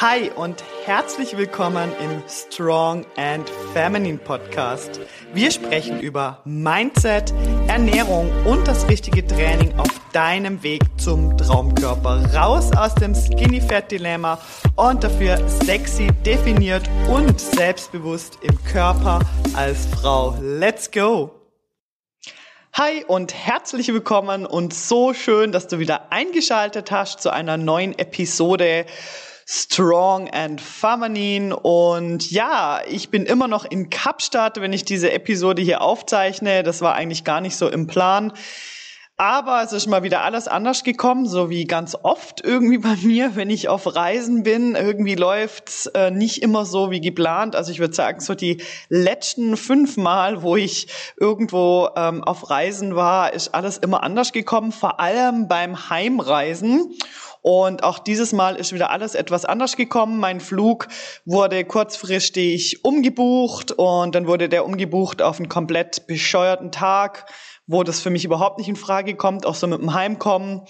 Hi und herzlich willkommen im Strong and Feminine Podcast. Wir sprechen über Mindset, Ernährung und das richtige Training auf deinem Weg zum Traumkörper. Raus aus dem Skinny Fat Dilemma und dafür sexy, definiert und selbstbewusst im Körper als Frau. Let's go! Hi und herzlich willkommen und so schön, dass du wieder eingeschaltet hast zu einer neuen Episode Strong and Feminine. Und ja, ich bin immer noch in Kapstadt, wenn ich diese Episode hier aufzeichne. Das war eigentlich gar nicht so im Plan. Aber es ist mal wieder alles anders gekommen, so wie ganz oft irgendwie bei mir, wenn ich auf Reisen bin. Irgendwie läuft's äh, nicht immer so wie geplant. Also ich würde sagen, so die letzten fünf Mal, wo ich irgendwo ähm, auf Reisen war, ist alles immer anders gekommen, vor allem beim Heimreisen. Und auch dieses Mal ist wieder alles etwas anders gekommen. Mein Flug wurde kurzfristig umgebucht und dann wurde der umgebucht auf einen komplett bescheuerten Tag, wo das für mich überhaupt nicht in Frage kommt, auch so mit dem Heimkommen.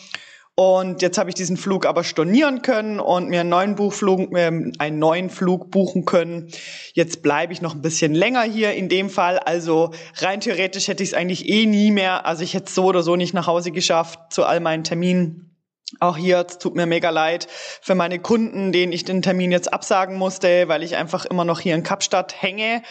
Und jetzt habe ich diesen Flug aber stornieren können und mir einen neuen Buchflug, äh, einen neuen Flug buchen können. Jetzt bleibe ich noch ein bisschen länger hier in dem Fall. Also rein theoretisch hätte ich es eigentlich eh nie mehr. Also ich hätte es so oder so nicht nach Hause geschafft zu all meinen Terminen. Auch hier, es tut mir mega leid für meine Kunden, denen ich den Termin jetzt absagen musste, weil ich einfach immer noch hier in Kapstadt hänge.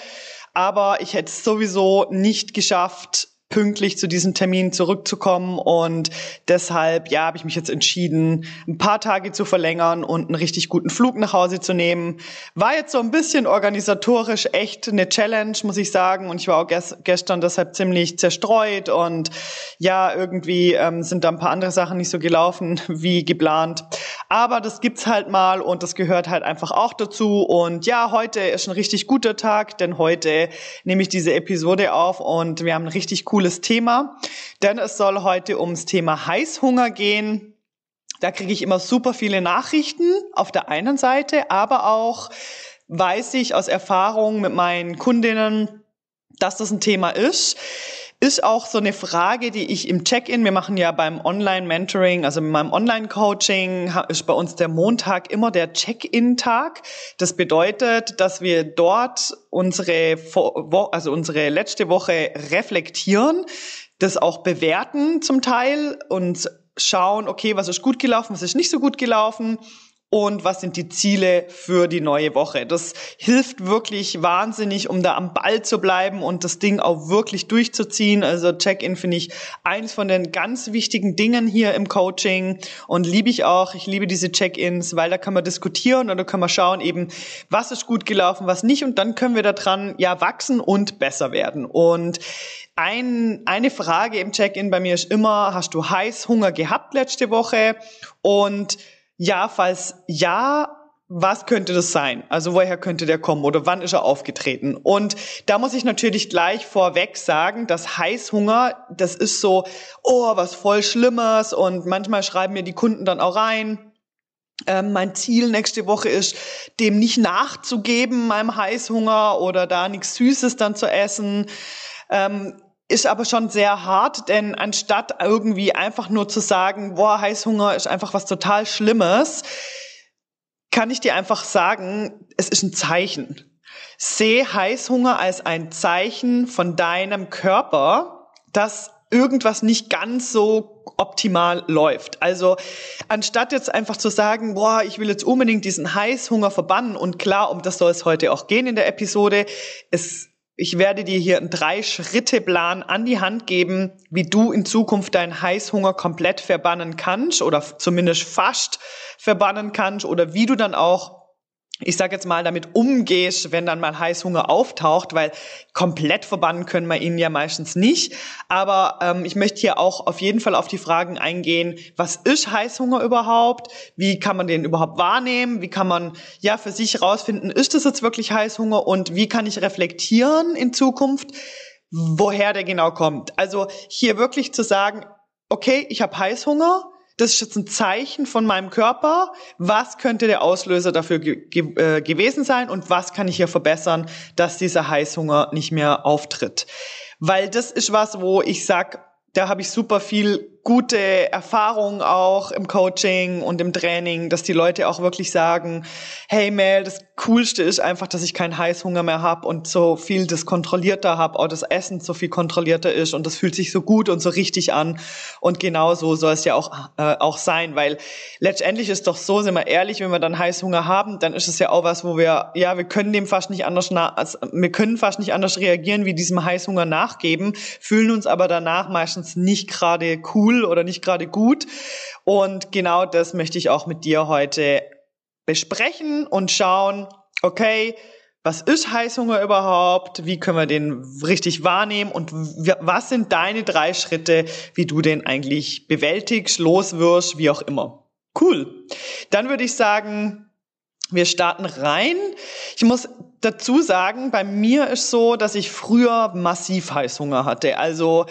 Aber ich hätte es sowieso nicht geschafft, pünktlich zu diesem Termin zurückzukommen und deshalb ja habe ich mich jetzt entschieden, ein paar Tage zu verlängern und einen richtig guten Flug nach Hause zu nehmen. War jetzt so ein bisschen organisatorisch echt eine Challenge, muss ich sagen und ich war auch gestern deshalb ziemlich zerstreut und ja irgendwie ähm, sind da ein paar andere Sachen nicht so gelaufen wie geplant. Aber das gibt's halt mal und das gehört halt einfach auch dazu und ja heute ist ein richtig guter Tag, denn heute nehme ich diese Episode auf und wir haben einen richtig coolen cooles Thema, denn es soll heute ums Thema Heißhunger gehen. Da kriege ich immer super viele Nachrichten auf der einen Seite, aber auch weiß ich aus Erfahrung mit meinen Kundinnen, dass das ein Thema ist ist auch so eine Frage, die ich im Check-in, wir machen ja beim Online-Mentoring, also mit meinem Online-Coaching, ist bei uns der Montag immer der Check-in-Tag. Das bedeutet, dass wir dort unsere, also unsere letzte Woche reflektieren, das auch bewerten zum Teil und schauen, okay, was ist gut gelaufen, was ist nicht so gut gelaufen und was sind die Ziele für die neue Woche. Das hilft wirklich wahnsinnig, um da am Ball zu bleiben und das Ding auch wirklich durchzuziehen. Also Check-in finde ich eins von den ganz wichtigen Dingen hier im Coaching und liebe ich auch. Ich liebe diese Check-ins, weil da kann man diskutieren und da kann man schauen eben, was ist gut gelaufen, was nicht und dann können wir daran ja wachsen und besser werden. Und ein, eine Frage im Check-in bei mir ist immer, hast du Heißhunger gehabt letzte Woche? Und ja, falls ja, was könnte das sein? Also woher könnte der kommen oder wann ist er aufgetreten? Und da muss ich natürlich gleich vorweg sagen, dass Heißhunger, das ist so, oh, was voll Schlimmes und manchmal schreiben mir die Kunden dann auch rein, ähm, mein Ziel nächste Woche ist, dem nicht nachzugeben, meinem Heißhunger oder da nichts Süßes dann zu essen. Ähm, ist aber schon sehr hart, denn anstatt irgendwie einfach nur zu sagen, boah, Heißhunger ist einfach was total Schlimmes, kann ich dir einfach sagen, es ist ein Zeichen. Seh Heißhunger als ein Zeichen von deinem Körper, dass irgendwas nicht ganz so optimal läuft. Also anstatt jetzt einfach zu sagen, boah, ich will jetzt unbedingt diesen Heißhunger verbannen und klar, um das soll es heute auch gehen in der Episode, es ich werde dir hier einen Drei-Schritte-Plan an die Hand geben, wie du in Zukunft deinen Heißhunger komplett verbannen kannst oder zumindest fast verbannen kannst oder wie du dann auch ich sage jetzt mal, damit umgehst, wenn dann mal Heißhunger auftaucht, weil komplett verbannen können wir ihn ja meistens nicht. Aber ähm, ich möchte hier auch auf jeden Fall auf die Fragen eingehen, was ist Heißhunger überhaupt? Wie kann man den überhaupt wahrnehmen? Wie kann man ja für sich herausfinden, ist das jetzt wirklich Heißhunger? Und wie kann ich reflektieren in Zukunft, woher der genau kommt? Also hier wirklich zu sagen, okay, ich habe Heißhunger, das ist jetzt ein Zeichen von meinem Körper, was könnte der Auslöser dafür ge äh, gewesen sein und was kann ich hier verbessern, dass dieser Heißhunger nicht mehr auftritt. Weil das ist was, wo ich sag, da habe ich super viel gute Erfahrung auch im Coaching und im Training, dass die Leute auch wirklich sagen, hey Mel, das Coolste ist einfach, dass ich keinen Heißhunger mehr habe und so viel das kontrollierter habe, auch das Essen so viel kontrollierter ist und das fühlt sich so gut und so richtig an. Und genau so soll es ja auch, äh, auch sein, weil letztendlich ist doch so, sind wir ehrlich, wenn wir dann Heißhunger haben, dann ist es ja auch was, wo wir, ja, wir können dem fast nicht anders, also wir können fast nicht anders reagieren, wie diesem Heißhunger nachgeben, fühlen uns aber danach meistens nicht gerade cool oder nicht gerade gut. Und genau das möchte ich auch mit dir heute besprechen und schauen, okay, was ist Heißhunger überhaupt? Wie können wir den richtig wahrnehmen? Und was sind deine drei Schritte, wie du den eigentlich bewältigst, loswirst, wie auch immer? Cool. Dann würde ich sagen, wir starten rein. Ich muss dazu sagen, bei mir ist so, dass ich früher massiv Heißhunger hatte. Also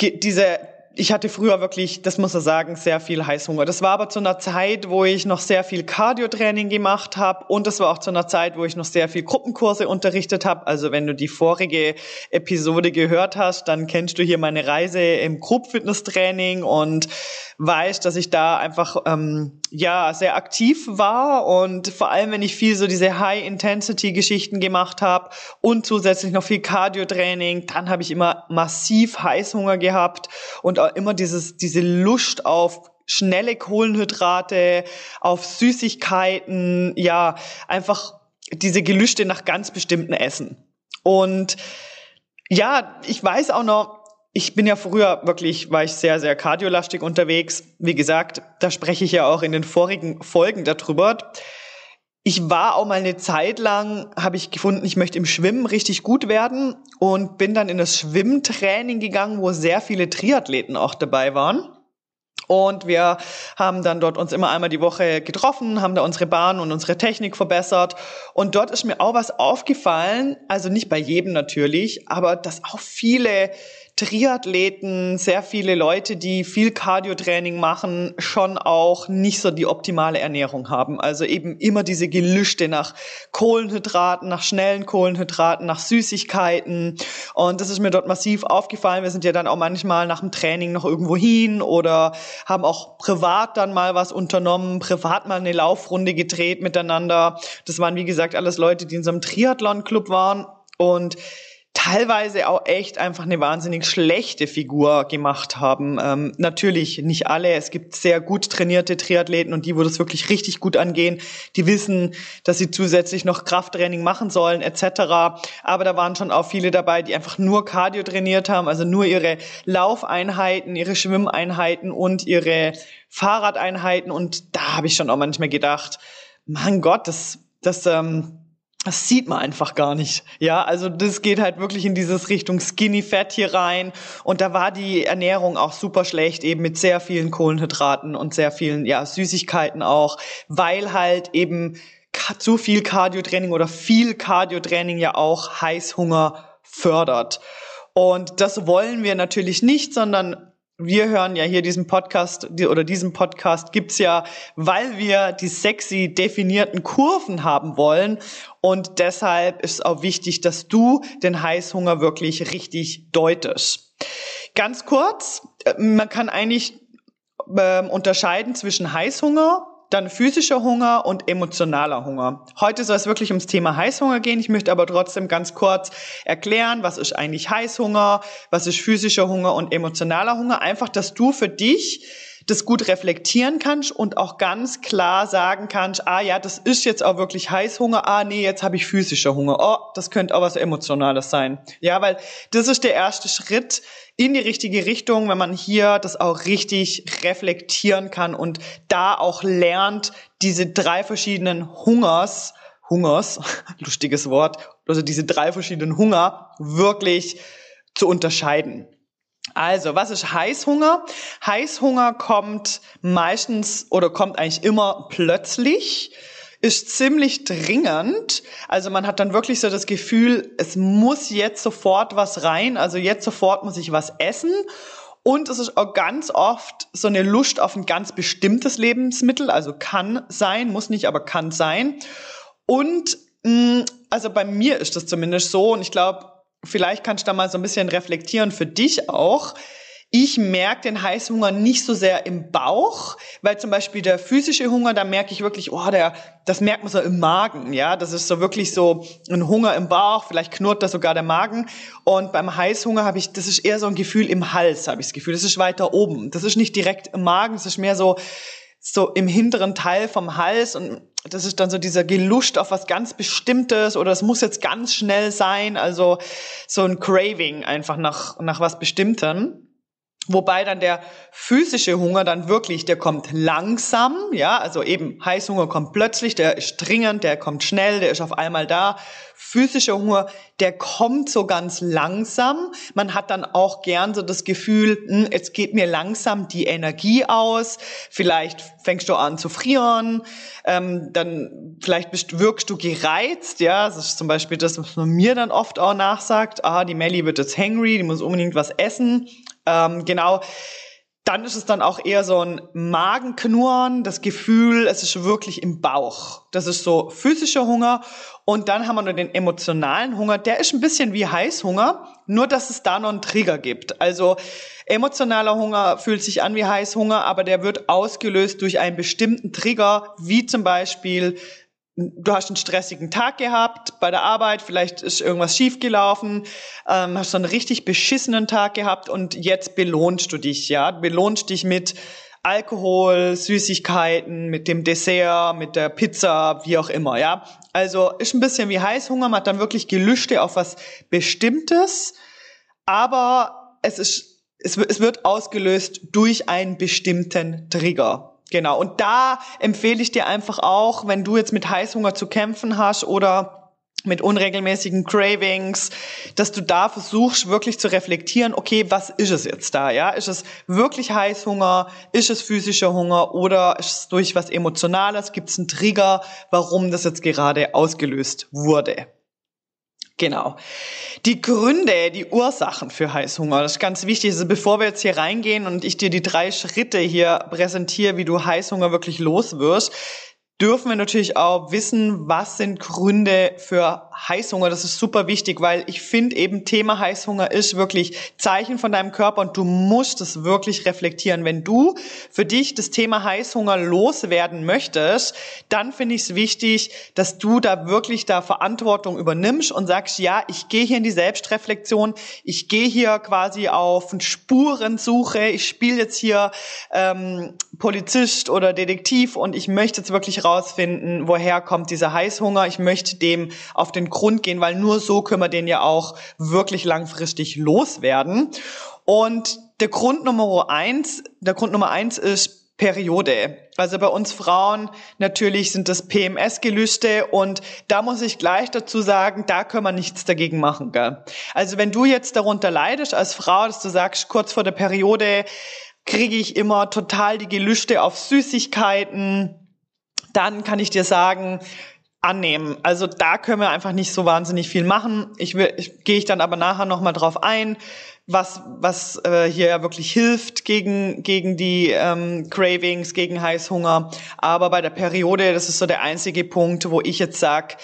diese ich hatte früher wirklich, das muss man sagen, sehr viel Heißhunger. Das war aber zu einer Zeit, wo ich noch sehr viel Cardio-Training gemacht habe und das war auch zu einer Zeit, wo ich noch sehr viel Gruppenkurse unterrichtet habe. Also wenn du die vorige Episode gehört hast, dann kennst du hier meine Reise im Group-Fitness-Training und weißt, dass ich da einfach ähm, ja sehr aktiv war und vor allem, wenn ich viel so diese High-Intensity-Geschichten gemacht habe und zusätzlich noch viel Cardio-Training, dann habe ich immer massiv Heißhunger gehabt und immer dieses, diese Lust auf schnelle Kohlenhydrate, auf Süßigkeiten, ja, einfach diese Gelüste nach ganz bestimmten Essen. Und ja, ich weiß auch noch, ich bin ja früher wirklich, war ich sehr, sehr kardiolastig unterwegs. Wie gesagt, da spreche ich ja auch in den vorigen Folgen darüber. Ich war auch mal eine Zeit lang, habe ich gefunden, ich möchte im Schwimmen richtig gut werden und bin dann in das Schwimmtraining gegangen, wo sehr viele Triathleten auch dabei waren. Und wir haben dann dort uns immer einmal die Woche getroffen, haben da unsere Bahn und unsere Technik verbessert. Und dort ist mir auch was aufgefallen, also nicht bei jedem natürlich, aber dass auch viele Triathleten, sehr viele Leute, die viel Cardio-Training machen, schon auch nicht so die optimale Ernährung haben. Also eben immer diese Gelüste nach Kohlenhydraten, nach schnellen Kohlenhydraten, nach Süßigkeiten. Und das ist mir dort massiv aufgefallen. Wir sind ja dann auch manchmal nach dem Training noch irgendwo hin oder haben auch privat dann mal was unternommen, privat mal eine Laufrunde gedreht miteinander. Das waren, wie gesagt, alles Leute, die in so einem Triathlon-Club waren. Und teilweise auch echt einfach eine wahnsinnig schlechte Figur gemacht haben. Ähm, natürlich nicht alle. Es gibt sehr gut trainierte Triathleten und die, wo das wirklich richtig gut angehen, die wissen, dass sie zusätzlich noch Krafttraining machen sollen etc. Aber da waren schon auch viele dabei, die einfach nur Cardio trainiert haben, also nur ihre Laufeinheiten, ihre Schwimmeinheiten und ihre Fahrradeinheiten. Und da habe ich schon auch manchmal gedacht, mein Gott, das, das ähm, das sieht man einfach gar nicht. Ja, also das geht halt wirklich in dieses Richtung Skinny Fat hier rein. Und da war die Ernährung auch super schlecht, eben mit sehr vielen Kohlenhydraten und sehr vielen, ja, Süßigkeiten auch, weil halt eben zu viel Cardiotraining oder viel Cardiotraining ja auch Heißhunger fördert. Und das wollen wir natürlich nicht, sondern wir hören ja hier diesen Podcast oder diesen Podcast gibt's ja, weil wir die sexy definierten Kurven haben wollen. Und deshalb ist auch wichtig, dass du den Heißhunger wirklich richtig deutest. Ganz kurz, äh, man kann eigentlich äh, unterscheiden zwischen Heißhunger dann physischer Hunger und emotionaler Hunger. Heute soll es wirklich ums Thema Heißhunger gehen. Ich möchte aber trotzdem ganz kurz erklären, was ist eigentlich Heißhunger, was ist physischer Hunger und emotionaler Hunger. Einfach, dass du für dich das gut reflektieren kannst und auch ganz klar sagen kannst, ah ja, das ist jetzt auch wirklich Heißhunger, ah nee, jetzt habe ich physischer Hunger. Oh, das könnte auch was Emotionales sein. Ja, weil das ist der erste Schritt in die richtige Richtung, wenn man hier das auch richtig reflektieren kann und da auch lernt, diese drei verschiedenen Hungers, Hungers, lustiges Wort, also diese drei verschiedenen Hunger wirklich zu unterscheiden. Also, was ist Heißhunger? Heißhunger kommt meistens oder kommt eigentlich immer plötzlich, ist ziemlich dringend. Also man hat dann wirklich so das Gefühl, es muss jetzt sofort was rein, also jetzt sofort muss ich was essen. Und es ist auch ganz oft so eine Lust auf ein ganz bestimmtes Lebensmittel, also kann sein, muss nicht, aber kann sein. Und mm, also bei mir ist das zumindest so und ich glaube, vielleicht kannst du da mal so ein bisschen reflektieren für dich auch. ich merke den Heißhunger nicht so sehr im Bauch, weil zum Beispiel der physische Hunger, da merke ich wirklich, oh, der, das merkt man so im Magen, ja, das ist so wirklich so ein Hunger im Bauch, vielleicht knurrt da sogar der Magen. Und beim Heißhunger habe ich, das ist eher so ein Gefühl im Hals, habe ich das Gefühl, das ist weiter oben, das ist nicht direkt im Magen, das ist mehr so so im hinteren Teil vom Hals und das ist dann so dieser Gelust auf was ganz Bestimmtes oder es muss jetzt ganz schnell sein, also so ein Craving einfach nach, nach was Bestimmtem. Wobei dann der physische Hunger dann wirklich, der kommt langsam, ja, also eben Heißhunger kommt plötzlich, der ist dringend, der kommt schnell, der ist auf einmal da. Physischer Hunger, der kommt so ganz langsam. Man hat dann auch gern so das Gefühl, hm, jetzt geht mir langsam die Energie aus. Vielleicht fängst du an zu frieren, ähm, dann vielleicht bist, wirkst du gereizt, ja. Das ist zum Beispiel das, was man mir dann oft auch nachsagt. Ah, die Melly wird jetzt hangry, die muss unbedingt was essen. Ähm, genau. Dann ist es dann auch eher so ein Magenknurren, das Gefühl, es ist wirklich im Bauch. Das ist so physischer Hunger. Und dann haben wir nur den emotionalen Hunger. Der ist ein bisschen wie Heißhunger, nur dass es da noch einen Trigger gibt. Also emotionaler Hunger fühlt sich an wie Heißhunger, aber der wird ausgelöst durch einen bestimmten Trigger, wie zum Beispiel du hast einen stressigen Tag gehabt bei der Arbeit, vielleicht ist irgendwas schiefgelaufen, ähm, hast so einen richtig beschissenen Tag gehabt und jetzt belohnst du dich, ja, belohnst dich mit Alkohol, Süßigkeiten, mit dem Dessert, mit der Pizza, wie auch immer, ja. Also ist ein bisschen wie Heißhunger, man hat dann wirklich Gelüste auf was Bestimmtes, aber es ist, es wird ausgelöst durch einen bestimmten Trigger. Genau. Und da empfehle ich dir einfach auch, wenn du jetzt mit Heißhunger zu kämpfen hast oder mit unregelmäßigen Cravings, dass du da versuchst wirklich zu reflektieren, okay, was ist es jetzt da, ja? Ist es wirklich Heißhunger? Ist es physischer Hunger? Oder ist es durch was Emotionales? Gibt es einen Trigger, warum das jetzt gerade ausgelöst wurde? Genau. Die Gründe, die Ursachen für Heißhunger, das ist ganz wichtig. Also bevor wir jetzt hier reingehen und ich dir die drei Schritte hier präsentiere, wie du Heißhunger wirklich los wirst, dürfen wir natürlich auch wissen, was sind Gründe für Heißhunger. Das ist super wichtig, weil ich finde eben Thema Heißhunger ist wirklich Zeichen von deinem Körper und du musst es wirklich reflektieren. Wenn du für dich das Thema Heißhunger loswerden möchtest, dann finde ich es wichtig, dass du da wirklich da Verantwortung übernimmst und sagst, ja, ich gehe hier in die Selbstreflexion, ich gehe hier quasi auf Spurensuche, ich spiele jetzt hier ähm, Polizist oder Detektiv und ich möchte jetzt wirklich rausfinden, woher kommt dieser Heißhunger. Ich möchte dem auf den Grund gehen, weil nur so können wir den ja auch wirklich langfristig loswerden. Und der Grund Nummer eins, der Grund Nummer eins ist Periode. Also bei uns Frauen natürlich sind das PMS-Gelüste und da muss ich gleich dazu sagen, da können wir nichts dagegen machen. Gell? Also wenn du jetzt darunter leidest als Frau, dass du sagst, kurz vor der Periode kriege ich immer total die Gelüste auf Süßigkeiten, dann kann ich dir sagen, annehmen. Also da können wir einfach nicht so wahnsinnig viel machen. Ich will, ich, gehe ich dann aber nachher noch mal drauf ein, was was äh, hier wirklich hilft gegen gegen die ähm, Cravings, gegen Heißhunger. Aber bei der Periode, das ist so der einzige Punkt, wo ich jetzt sag,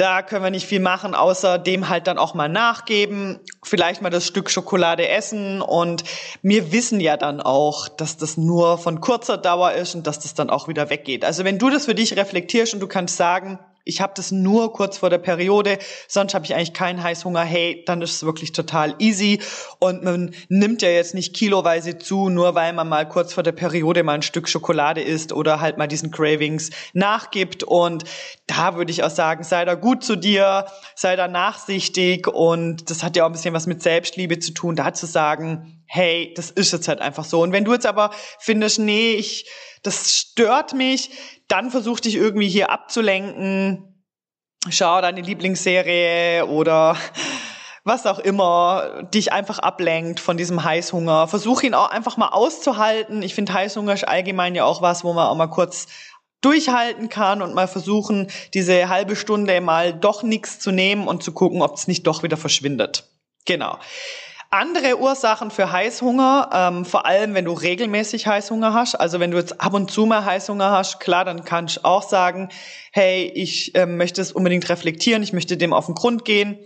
da können wir nicht viel machen, außer dem halt dann auch mal nachgeben, vielleicht mal das Stück Schokolade essen und wir wissen ja dann auch, dass das nur von kurzer Dauer ist und dass das dann auch wieder weggeht. Also wenn du das für dich reflektierst und du kannst sagen, ich habe das nur kurz vor der Periode, sonst habe ich eigentlich keinen Heißhunger, hey, dann ist es wirklich total easy. Und man nimmt ja jetzt nicht kiloweise zu, nur weil man mal kurz vor der Periode mal ein Stück Schokolade isst oder halt mal diesen Cravings nachgibt. Und da würde ich auch sagen, sei da gut zu dir, sei da nachsichtig und das hat ja auch ein bisschen was mit Selbstliebe zu tun, da zu sagen, hey, das ist jetzt halt einfach so. Und wenn du jetzt aber findest, nee, ich, das stört mich, dann versuch dich irgendwie hier abzulenken. Schau deine Lieblingsserie oder was auch immer dich einfach ablenkt von diesem Heißhunger. Versuch ihn auch einfach mal auszuhalten. Ich finde Heißhunger ist allgemein ja auch was, wo man auch mal kurz durchhalten kann und mal versuchen, diese halbe Stunde mal doch nichts zu nehmen und zu gucken, ob es nicht doch wieder verschwindet. Genau. Andere Ursachen für Heißhunger, ähm, vor allem wenn du regelmäßig Heißhunger hast, also wenn du jetzt ab und zu mal Heißhunger hast, klar, dann kannst du auch sagen, hey, ich äh, möchte es unbedingt reflektieren, ich möchte dem auf den Grund gehen.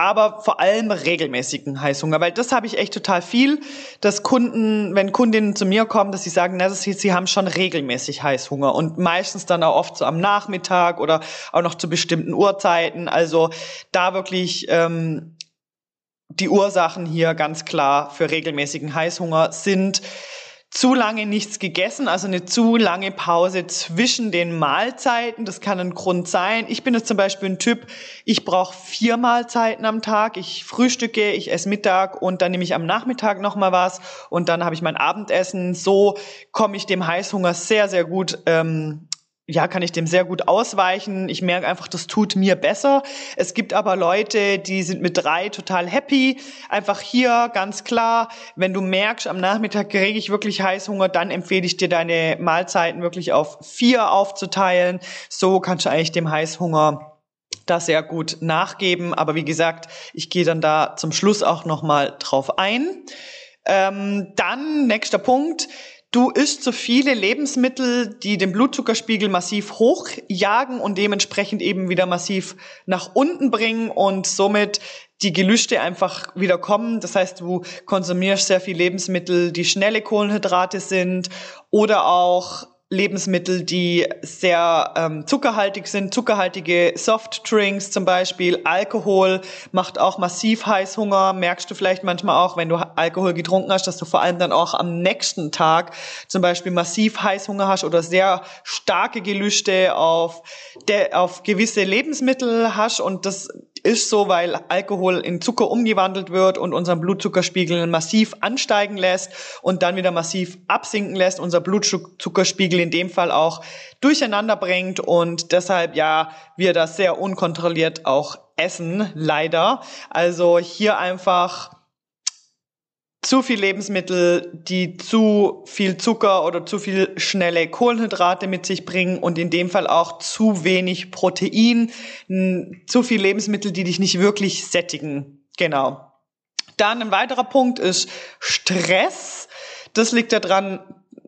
aber vor allem regelmäßigen Heißhunger, weil das habe ich echt total viel, dass Kunden, wenn Kundinnen zu mir kommen, dass sie sagen, na, das, sie haben schon regelmäßig Heißhunger und meistens dann auch oft so am Nachmittag oder auch noch zu bestimmten Uhrzeiten. Also da wirklich ähm, die Ursachen hier ganz klar für regelmäßigen Heißhunger sind zu lange nichts gegessen, also eine zu lange Pause zwischen den Mahlzeiten. Das kann ein Grund sein. Ich bin jetzt zum Beispiel ein Typ, ich brauche vier Mahlzeiten am Tag. Ich frühstücke, ich esse Mittag und dann nehme ich am Nachmittag nochmal was und dann habe ich mein Abendessen. So komme ich dem Heißhunger sehr, sehr gut ähm, ja, kann ich dem sehr gut ausweichen. Ich merke einfach, das tut mir besser. Es gibt aber Leute, die sind mit drei total happy. Einfach hier ganz klar, wenn du merkst, am Nachmittag kriege ich wirklich Heißhunger, dann empfehle ich dir deine Mahlzeiten wirklich auf vier aufzuteilen. So kannst du eigentlich dem Heißhunger da sehr gut nachgeben. Aber wie gesagt, ich gehe dann da zum Schluss auch nochmal drauf ein. Ähm, dann, nächster Punkt, Du isst so viele Lebensmittel, die den Blutzuckerspiegel massiv hochjagen und dementsprechend eben wieder massiv nach unten bringen und somit die Gelüste einfach wieder kommen. Das heißt, du konsumierst sehr viel Lebensmittel, die schnelle Kohlenhydrate sind oder auch Lebensmittel, die sehr ähm, zuckerhaltig sind, zuckerhaltige Softdrinks zum Beispiel, Alkohol macht auch massiv Heißhunger, merkst du vielleicht manchmal auch, wenn du Alkohol getrunken hast, dass du vor allem dann auch am nächsten Tag zum Beispiel massiv Heißhunger hast oder sehr starke Gelüste auf, der, auf gewisse Lebensmittel hast. Und das ist so, weil Alkohol in Zucker umgewandelt wird und unseren Blutzuckerspiegel massiv ansteigen lässt und dann wieder massiv absinken lässt, unser Blutzuckerspiegel in dem Fall auch durcheinander bringt und deshalb ja wir das sehr unkontrolliert auch essen, leider. Also hier einfach zu viel Lebensmittel, die zu viel Zucker oder zu viel schnelle Kohlenhydrate mit sich bringen und in dem Fall auch zu wenig Protein, zu viel Lebensmittel, die dich nicht wirklich sättigen. Genau. Dann ein weiterer Punkt ist Stress. Das liegt daran,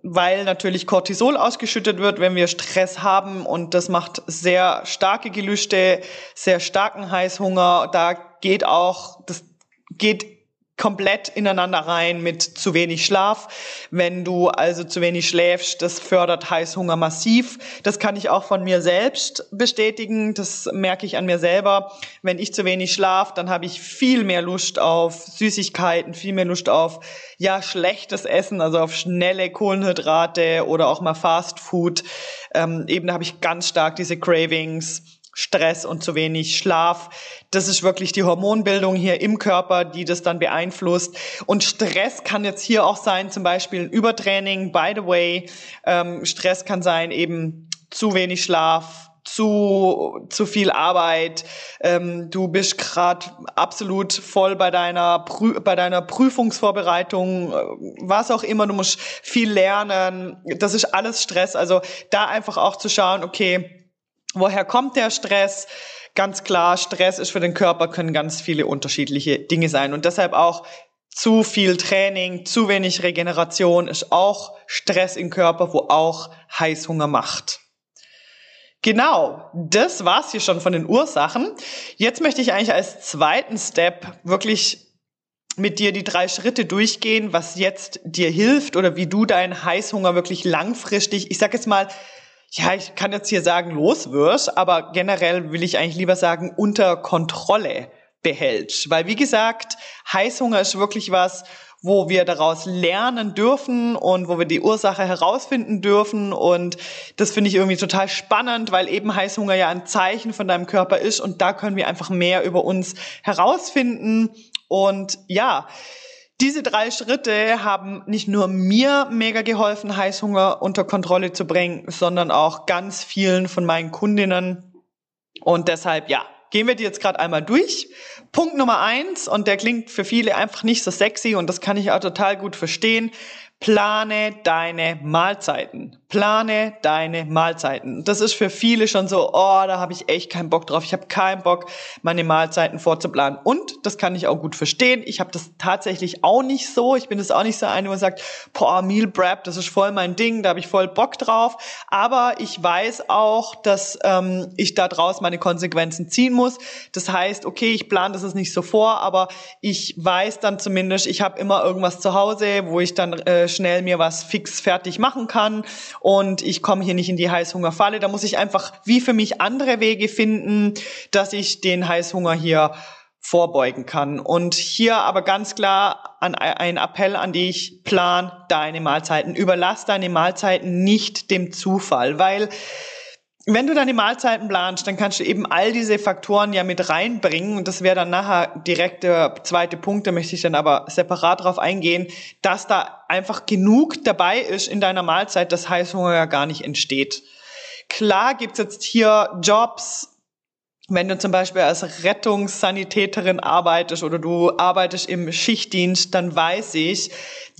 weil natürlich Cortisol ausgeschüttet wird, wenn wir Stress haben und das macht sehr starke Gelüste, sehr starken Heißhunger. Da geht auch, das geht komplett ineinander rein mit zu wenig Schlaf. Wenn du also zu wenig schläfst, das fördert Heißhunger massiv. Das kann ich auch von mir selbst bestätigen. Das merke ich an mir selber. Wenn ich zu wenig schlaf, dann habe ich viel mehr Lust auf Süßigkeiten, viel mehr Lust auf ja schlechtes Essen, also auf schnelle Kohlenhydrate oder auch mal Fast Food. Ähm, eben habe ich ganz stark diese Cravings Stress und zu wenig Schlaf. Das ist wirklich die Hormonbildung hier im Körper, die das dann beeinflusst. Und Stress kann jetzt hier auch sein, zum Beispiel ein Übertraining. By the way, ähm, Stress kann sein eben zu wenig Schlaf, zu zu viel Arbeit. Ähm, du bist gerade absolut voll bei deiner Prü bei deiner Prüfungsvorbereitung, äh, was auch immer. Du musst viel lernen. Das ist alles Stress. Also da einfach auch zu schauen, okay Woher kommt der Stress? Ganz klar, Stress ist für den Körper, können ganz viele unterschiedliche Dinge sein. Und deshalb auch zu viel Training, zu wenig Regeneration ist auch Stress im Körper, wo auch Heißhunger macht. Genau, das war's hier schon von den Ursachen. Jetzt möchte ich eigentlich als zweiten Step wirklich mit dir die drei Schritte durchgehen, was jetzt dir hilft oder wie du deinen Heißhunger wirklich langfristig, ich sag jetzt mal, ja, ich kann jetzt hier sagen, loswirst, aber generell will ich eigentlich lieber sagen, unter Kontrolle behält. Weil wie gesagt, Heißhunger ist wirklich was, wo wir daraus lernen dürfen und wo wir die Ursache herausfinden dürfen. Und das finde ich irgendwie total spannend, weil eben Heißhunger ja ein Zeichen von deinem Körper ist und da können wir einfach mehr über uns herausfinden. Und ja, diese drei Schritte haben nicht nur mir mega geholfen, Heißhunger unter Kontrolle zu bringen, sondern auch ganz vielen von meinen Kundinnen. Und deshalb, ja, gehen wir die jetzt gerade einmal durch. Punkt Nummer eins, und der klingt für viele einfach nicht so sexy und das kann ich auch total gut verstehen. Plane deine Mahlzeiten. Plane deine Mahlzeiten. Das ist für viele schon so, oh, da habe ich echt keinen Bock drauf. Ich habe keinen Bock, meine Mahlzeiten vorzuplanen. Und das kann ich auch gut verstehen. Ich habe das tatsächlich auch nicht so. Ich bin das auch nicht so eine, wo sagt, boah, Meal Prep, das ist voll mein Ding, da habe ich voll Bock drauf. Aber ich weiß auch, dass ähm, ich da draus meine Konsequenzen ziehen muss. Das heißt, okay, ich plane das nicht so vor, aber ich weiß dann zumindest, ich habe immer irgendwas zu Hause, wo ich dann äh, schnell mir was fix fertig machen kann und ich komme hier nicht in die Heißhungerfalle. Da muss ich einfach wie für mich andere Wege finden, dass ich den Heißhunger hier vorbeugen kann. Und hier aber ganz klar an, ein Appell an dich, plan deine Mahlzeiten. Überlass deine Mahlzeiten nicht dem Zufall, weil wenn du deine Mahlzeiten planst, dann kannst du eben all diese Faktoren ja mit reinbringen. Und das wäre dann nachher direkt der zweite Punkt, da möchte ich dann aber separat drauf eingehen, dass da einfach genug dabei ist in deiner Mahlzeit, dass Heißhunger ja gar nicht entsteht. Klar gibt's jetzt hier Jobs, wenn du zum Beispiel als Rettungssanitäterin arbeitest oder du arbeitest im Schichtdienst, dann weiß ich,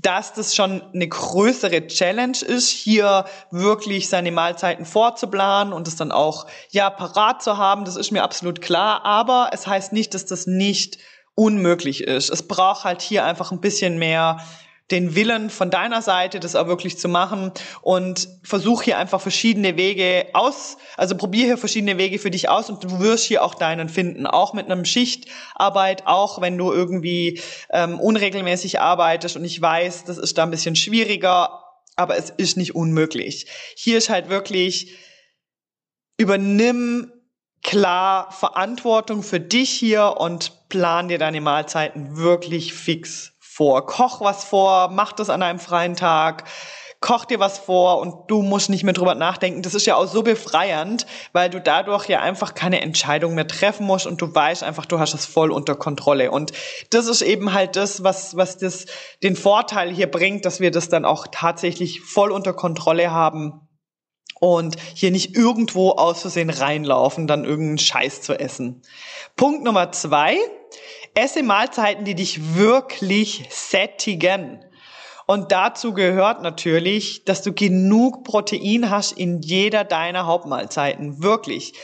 dass das schon eine größere Challenge ist, hier wirklich seine Mahlzeiten vorzuplanen und es dann auch, ja, parat zu haben. Das ist mir absolut klar. Aber es heißt nicht, dass das nicht unmöglich ist. Es braucht halt hier einfach ein bisschen mehr den Willen von deiner Seite, das auch wirklich zu machen. Und versuch hier einfach verschiedene Wege aus, also probier hier verschiedene Wege für dich aus und du wirst hier auch deinen finden, auch mit einem Schichtarbeit, auch wenn du irgendwie ähm, unregelmäßig arbeitest. Und ich weiß, das ist da ein bisschen schwieriger, aber es ist nicht unmöglich. Hier ist halt wirklich, übernimm klar Verantwortung für dich hier und plan dir deine Mahlzeiten wirklich fix vor. Koch was vor, mach das an einem freien Tag, koch dir was vor und du musst nicht mehr drüber nachdenken. Das ist ja auch so befreiend, weil du dadurch ja einfach keine Entscheidung mehr treffen musst und du weißt einfach, du hast es voll unter Kontrolle. Und das ist eben halt das, was, was das, den Vorteil hier bringt, dass wir das dann auch tatsächlich voll unter Kontrolle haben und hier nicht irgendwo aus Versehen reinlaufen, dann irgendeinen Scheiß zu essen. Punkt Nummer zwei Esse Mahlzeiten, die dich wirklich sättigen. Und dazu gehört natürlich, dass du genug Protein hast in jeder deiner Hauptmahlzeiten. Wirklich.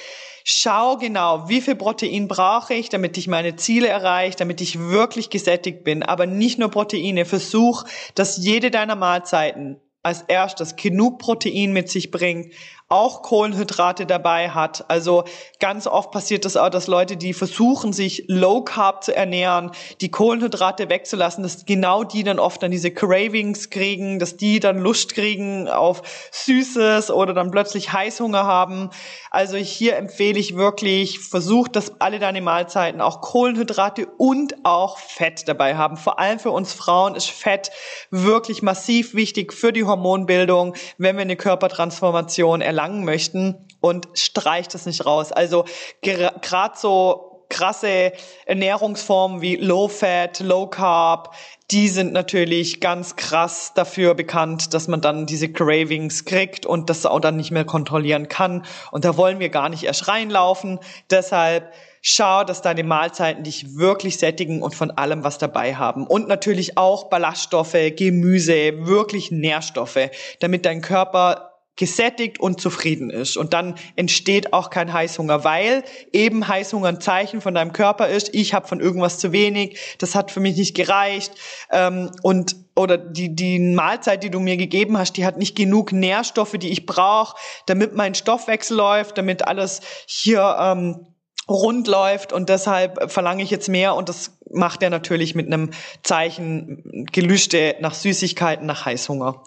Schau genau, wie viel Protein brauche ich, damit ich meine Ziele erreiche, damit ich wirklich gesättigt bin. Aber nicht nur Proteine. Versuch, dass jede deiner Mahlzeiten als erstes genug Protein mit sich bringt, auch Kohlenhydrate dabei hat. Also ganz oft passiert das auch, dass Leute, die versuchen, sich low carb zu ernähren, die Kohlenhydrate wegzulassen, dass genau die dann oft dann diese Cravings kriegen, dass die dann Lust kriegen auf Süßes oder dann plötzlich Heißhunger haben. Also hier empfehle ich wirklich, versuch, dass alle deine Mahlzeiten auch Kohlenhydrate und auch Fett dabei haben. Vor allem für uns Frauen ist Fett wirklich massiv wichtig für die Hormonbildung, wenn wir eine Körpertransformation erlangen erlangen möchten und streicht es nicht raus. Also gerade so krasse Ernährungsformen wie Low Fat, Low Carb, die sind natürlich ganz krass dafür bekannt, dass man dann diese Cravings kriegt und das auch dann nicht mehr kontrollieren kann. Und da wollen wir gar nicht erst reinlaufen. Deshalb schau, dass deine Mahlzeiten dich wirklich sättigen und von allem was dabei haben. Und natürlich auch Ballaststoffe, Gemüse, wirklich Nährstoffe, damit dein Körper gesättigt und zufrieden ist. Und dann entsteht auch kein Heißhunger, weil eben Heißhunger ein Zeichen von deinem Körper ist, ich habe von irgendwas zu wenig, das hat für mich nicht gereicht. Ähm, und oder die, die Mahlzeit, die du mir gegeben hast, die hat nicht genug Nährstoffe, die ich brauche, damit mein Stoffwechsel läuft, damit alles hier ähm, rund läuft. Und deshalb verlange ich jetzt mehr. Und das macht er natürlich mit einem Zeichen Gelüste nach Süßigkeiten, nach Heißhunger.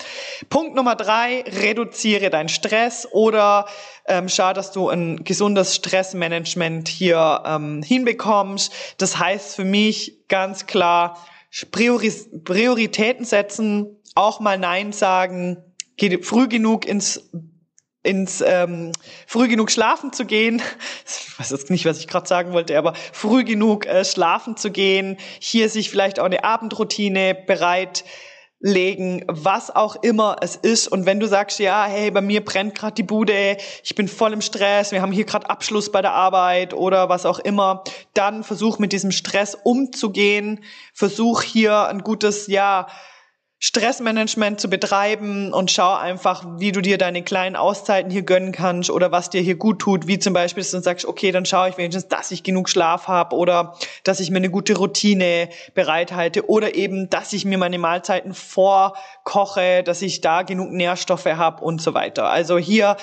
Punkt Nummer drei, reduziere deinen Stress oder ähm, schau, dass du ein gesundes Stressmanagement hier ähm, hinbekommst. Das heißt für mich ganz klar, Prioris Prioritäten setzen, auch mal Nein sagen, geh früh genug ins ins ähm, früh genug schlafen zu gehen. Ich weiß jetzt nicht, was ich gerade sagen wollte, aber früh genug äh, schlafen zu gehen, hier sich vielleicht auch eine Abendroutine bereitlegen, was auch immer es ist. Und wenn du sagst, ja, hey, bei mir brennt gerade die Bude, ich bin voll im Stress, wir haben hier gerade Abschluss bei der Arbeit oder was auch immer, dann versuch mit diesem Stress umzugehen, versuch hier ein gutes, ja, Stressmanagement zu betreiben und schau einfach, wie du dir deine kleinen Auszeiten hier gönnen kannst oder was dir hier gut tut, wie zum Beispiel, dass du sagst, okay, dann schaue ich wenigstens, dass ich genug Schlaf habe oder dass ich mir eine gute Routine bereithalte oder eben, dass ich mir meine Mahlzeiten vorkoche, dass ich da genug Nährstoffe habe und so weiter. Also hier,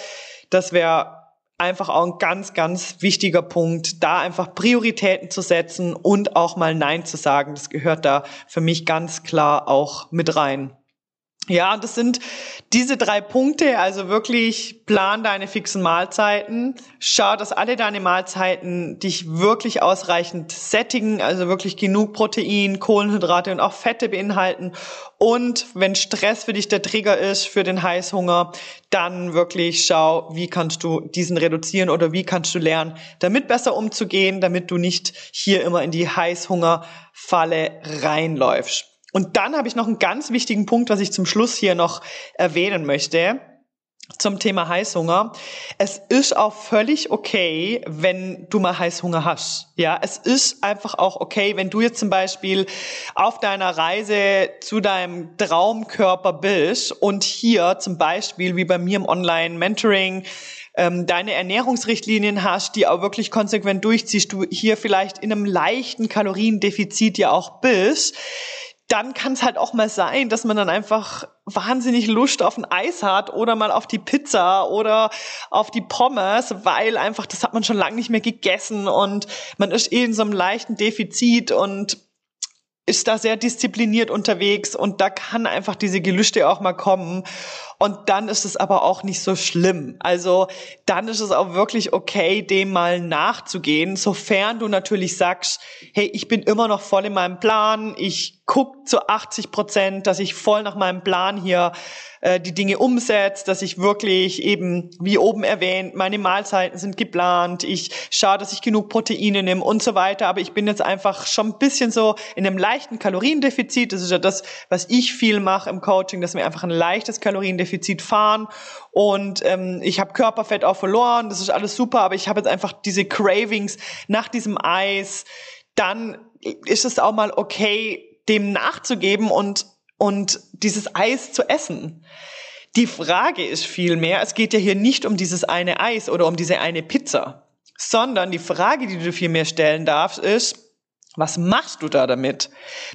das wäre einfach auch ein ganz, ganz wichtiger Punkt, da einfach Prioritäten zu setzen und auch mal Nein zu sagen. Das gehört da für mich ganz klar auch mit rein. Ja, das sind diese drei Punkte, also wirklich plan deine fixen Mahlzeiten, schau, dass alle deine Mahlzeiten dich wirklich ausreichend sättigen, also wirklich genug Protein, Kohlenhydrate und auch Fette beinhalten und wenn Stress für dich der Trigger ist für den Heißhunger, dann wirklich schau, wie kannst du diesen reduzieren oder wie kannst du lernen, damit besser umzugehen, damit du nicht hier immer in die Heißhungerfalle reinläufst. Und dann habe ich noch einen ganz wichtigen Punkt, was ich zum Schluss hier noch erwähnen möchte zum Thema Heißhunger. Es ist auch völlig okay, wenn du mal Heißhunger hast. Ja, es ist einfach auch okay, wenn du jetzt zum Beispiel auf deiner Reise zu deinem Traumkörper bist und hier zum Beispiel wie bei mir im Online-Mentoring ähm, deine Ernährungsrichtlinien hast, die auch wirklich konsequent durchziehst, du hier vielleicht in einem leichten Kaloriendefizit ja auch bist dann kann es halt auch mal sein, dass man dann einfach wahnsinnig Lust auf ein Eis hat oder mal auf die Pizza oder auf die Pommes, weil einfach das hat man schon lange nicht mehr gegessen und man ist eh in so einem leichten Defizit und ist da sehr diszipliniert unterwegs und da kann einfach diese Gelüste auch mal kommen. Und dann ist es aber auch nicht so schlimm. Also dann ist es auch wirklich okay, dem mal nachzugehen, sofern du natürlich sagst, hey, ich bin immer noch voll in meinem Plan, ich guck zu 80 Prozent, dass ich voll nach meinem Plan hier äh, die Dinge umsetzt, dass ich wirklich eben, wie oben erwähnt, meine Mahlzeiten sind geplant, ich schaue, dass ich genug Proteine nehme und so weiter, aber ich bin jetzt einfach schon ein bisschen so in einem leichten Kaloriendefizit. Das ist ja das, was ich viel mache im Coaching, dass wir einfach ein leichtes Kaloriendefizit fahren und ähm, ich habe Körperfett auch verloren, das ist alles super, aber ich habe jetzt einfach diese Cravings nach diesem Eis, dann ist es auch mal okay, dem nachzugeben und und dieses Eis zu essen. Die Frage ist vielmehr, es geht ja hier nicht um dieses eine Eis oder um diese eine Pizza, sondern die Frage, die du vielmehr stellen darfst, ist, was machst du da damit?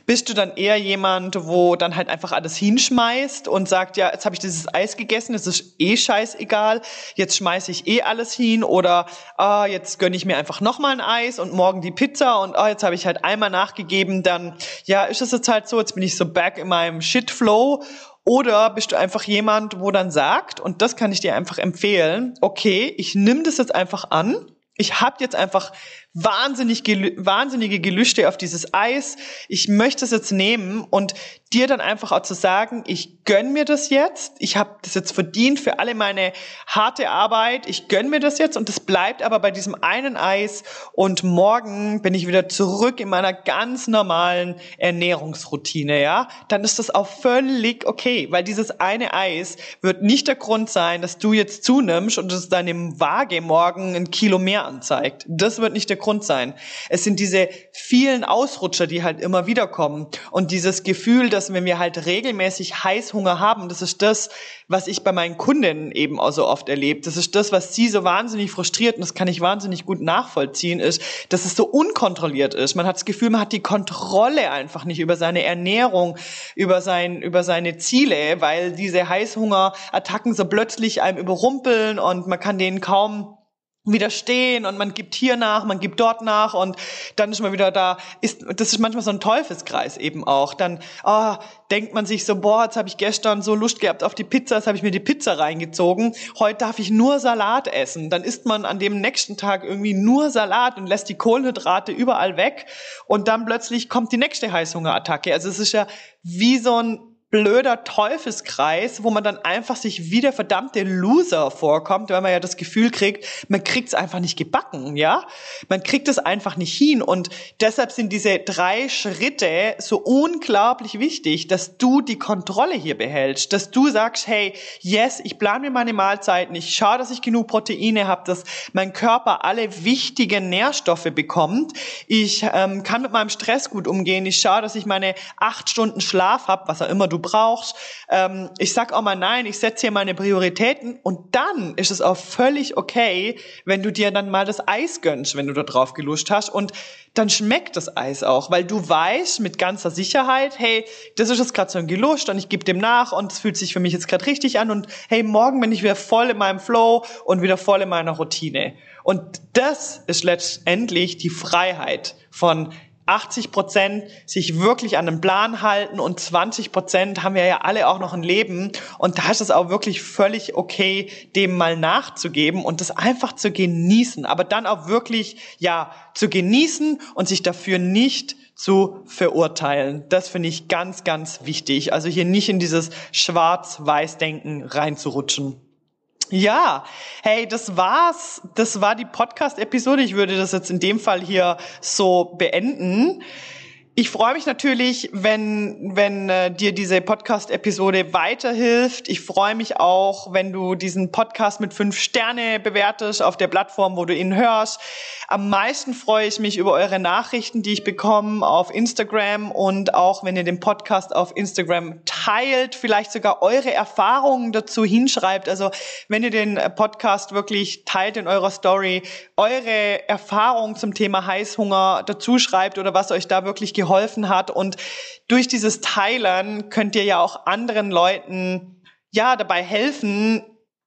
Bist du dann eher jemand, wo dann halt einfach alles hinschmeißt und sagt, ja, jetzt habe ich dieses Eis gegessen, es ist eh scheißegal, jetzt schmeiße ich eh alles hin oder ah, jetzt gönne ich mir einfach nochmal ein Eis und morgen die Pizza und ah, jetzt habe ich halt einmal nachgegeben, dann ja, ist es jetzt halt so, jetzt bin ich so back in meinem Shitflow oder bist du einfach jemand, wo dann sagt, und das kann ich dir einfach empfehlen, okay, ich nehme das jetzt einfach an, ich habe jetzt einfach wahnsinnig, wahnsinnige Gelüste auf dieses Eis. Ich möchte es jetzt nehmen und dir dann einfach auch zu sagen, ich gönn mir das jetzt. Ich habe das jetzt verdient für alle meine harte Arbeit. Ich gönn mir das jetzt und es bleibt aber bei diesem einen Eis und morgen bin ich wieder zurück in meiner ganz normalen Ernährungsroutine, ja? Dann ist das auch völlig okay, weil dieses eine Eis wird nicht der Grund sein, dass du jetzt zunimmst und es deinem Waage morgen ein Kilo mehr anzeigt. Das wird nicht der Grund sein. Es sind diese vielen Ausrutscher, die halt immer wieder kommen und dieses Gefühl, dass wenn wir halt regelmäßig Heißhunger haben, das ist das, was ich bei meinen Kunden eben auch so oft erlebe. Das ist das, was sie so wahnsinnig frustriert und das kann ich wahnsinnig gut nachvollziehen, ist, dass es so unkontrolliert ist. Man hat das Gefühl, man hat die Kontrolle einfach nicht über seine Ernährung, über sein, über seine Ziele, weil diese Heißhungerattacken so plötzlich einem überrumpeln und man kann denen kaum widerstehen und man gibt hier nach, man gibt dort nach und dann ist man wieder da, ist, das ist manchmal so ein Teufelskreis eben auch. Dann oh, denkt man sich so, boah, jetzt habe ich gestern so Lust gehabt auf die Pizza, jetzt habe ich mir die Pizza reingezogen, heute darf ich nur Salat essen. Dann isst man an dem nächsten Tag irgendwie nur Salat und lässt die Kohlenhydrate überall weg und dann plötzlich kommt die nächste Heißhungerattacke. Also es ist ja wie so ein blöder Teufelskreis, wo man dann einfach sich wie der verdammte Loser vorkommt, weil man ja das Gefühl kriegt, man kriegt es einfach nicht gebacken, ja? Man kriegt es einfach nicht hin. Und deshalb sind diese drei Schritte so unglaublich wichtig, dass du die Kontrolle hier behältst, dass du sagst, hey, yes, ich plane mir meine Mahlzeiten, ich schaue, dass ich genug Proteine habe, dass mein Körper alle wichtigen Nährstoffe bekommt, ich ähm, kann mit meinem Stress gut umgehen, ich schaue, dass ich meine acht Stunden Schlaf habe, was auch immer du brauchst. Ähm, ich sag auch mal nein, ich setze hier meine Prioritäten und dann ist es auch völlig okay, wenn du dir dann mal das Eis gönnst, wenn du da drauf geluscht hast und dann schmeckt das Eis auch, weil du weißt mit ganzer Sicherheit, hey, das ist jetzt gerade so ein Geluscht und ich gebe dem nach und es fühlt sich für mich jetzt gerade richtig an und hey, morgen bin ich wieder voll in meinem Flow und wieder voll in meiner Routine. Und das ist letztendlich die Freiheit von 80 Prozent sich wirklich an einen Plan halten und 20 Prozent haben wir ja alle auch noch ein Leben und da ist es auch wirklich völlig okay, dem mal nachzugeben und das einfach zu genießen, aber dann auch wirklich, ja, zu genießen und sich dafür nicht zu verurteilen. Das finde ich ganz, ganz wichtig. Also hier nicht in dieses Schwarz-Weiß-Denken reinzurutschen. Ja, hey, das war's. Das war die Podcast-Episode. Ich würde das jetzt in dem Fall hier so beenden. Ich freue mich natürlich, wenn, wenn äh, dir diese Podcast-Episode weiterhilft. Ich freue mich auch, wenn du diesen Podcast mit fünf Sterne bewertest auf der Plattform, wo du ihn hörst. Am meisten freue ich mich über eure Nachrichten, die ich bekomme auf Instagram und auch, wenn ihr den Podcast auf Instagram teilt, vielleicht sogar eure Erfahrungen dazu hinschreibt. Also wenn ihr den Podcast wirklich teilt in eurer Story, eure Erfahrungen zum Thema Heißhunger dazu schreibt oder was euch da wirklich geholfen hat. Und durch dieses Teilen könnt ihr ja auch anderen Leuten ja dabei helfen,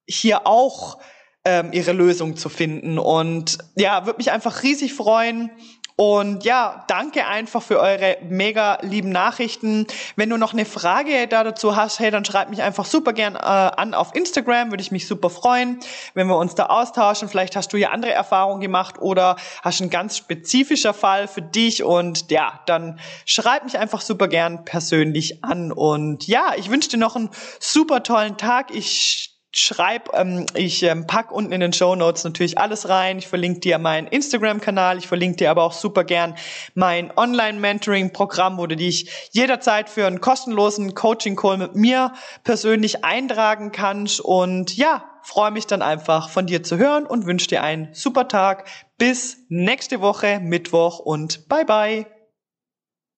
hier auch ähm, ihre Lösung zu finden. Und ja, würde mich einfach riesig freuen, und ja, danke einfach für eure mega lieben Nachrichten. Wenn du noch eine Frage da dazu hast, hey, dann schreib mich einfach super gern äh, an auf Instagram, würde ich mich super freuen, wenn wir uns da austauschen. Vielleicht hast du ja andere Erfahrungen gemacht oder hast einen ganz spezifischer Fall für dich und ja, dann schreib mich einfach super gern persönlich an. Und ja, ich wünsche dir noch einen super tollen Tag. Ich schreib, ähm, ich ähm, pack unten in den Show Notes natürlich alles rein. Ich verlinke dir meinen Instagram-Kanal. Ich verlinke dir aber auch super gern mein Online-Mentoring-Programm, wo du dich jederzeit für einen kostenlosen Coaching-Call mit mir persönlich eintragen kannst. Und ja, freue mich dann einfach von dir zu hören und wünsche dir einen super Tag. Bis nächste Woche, Mittwoch und bye bye.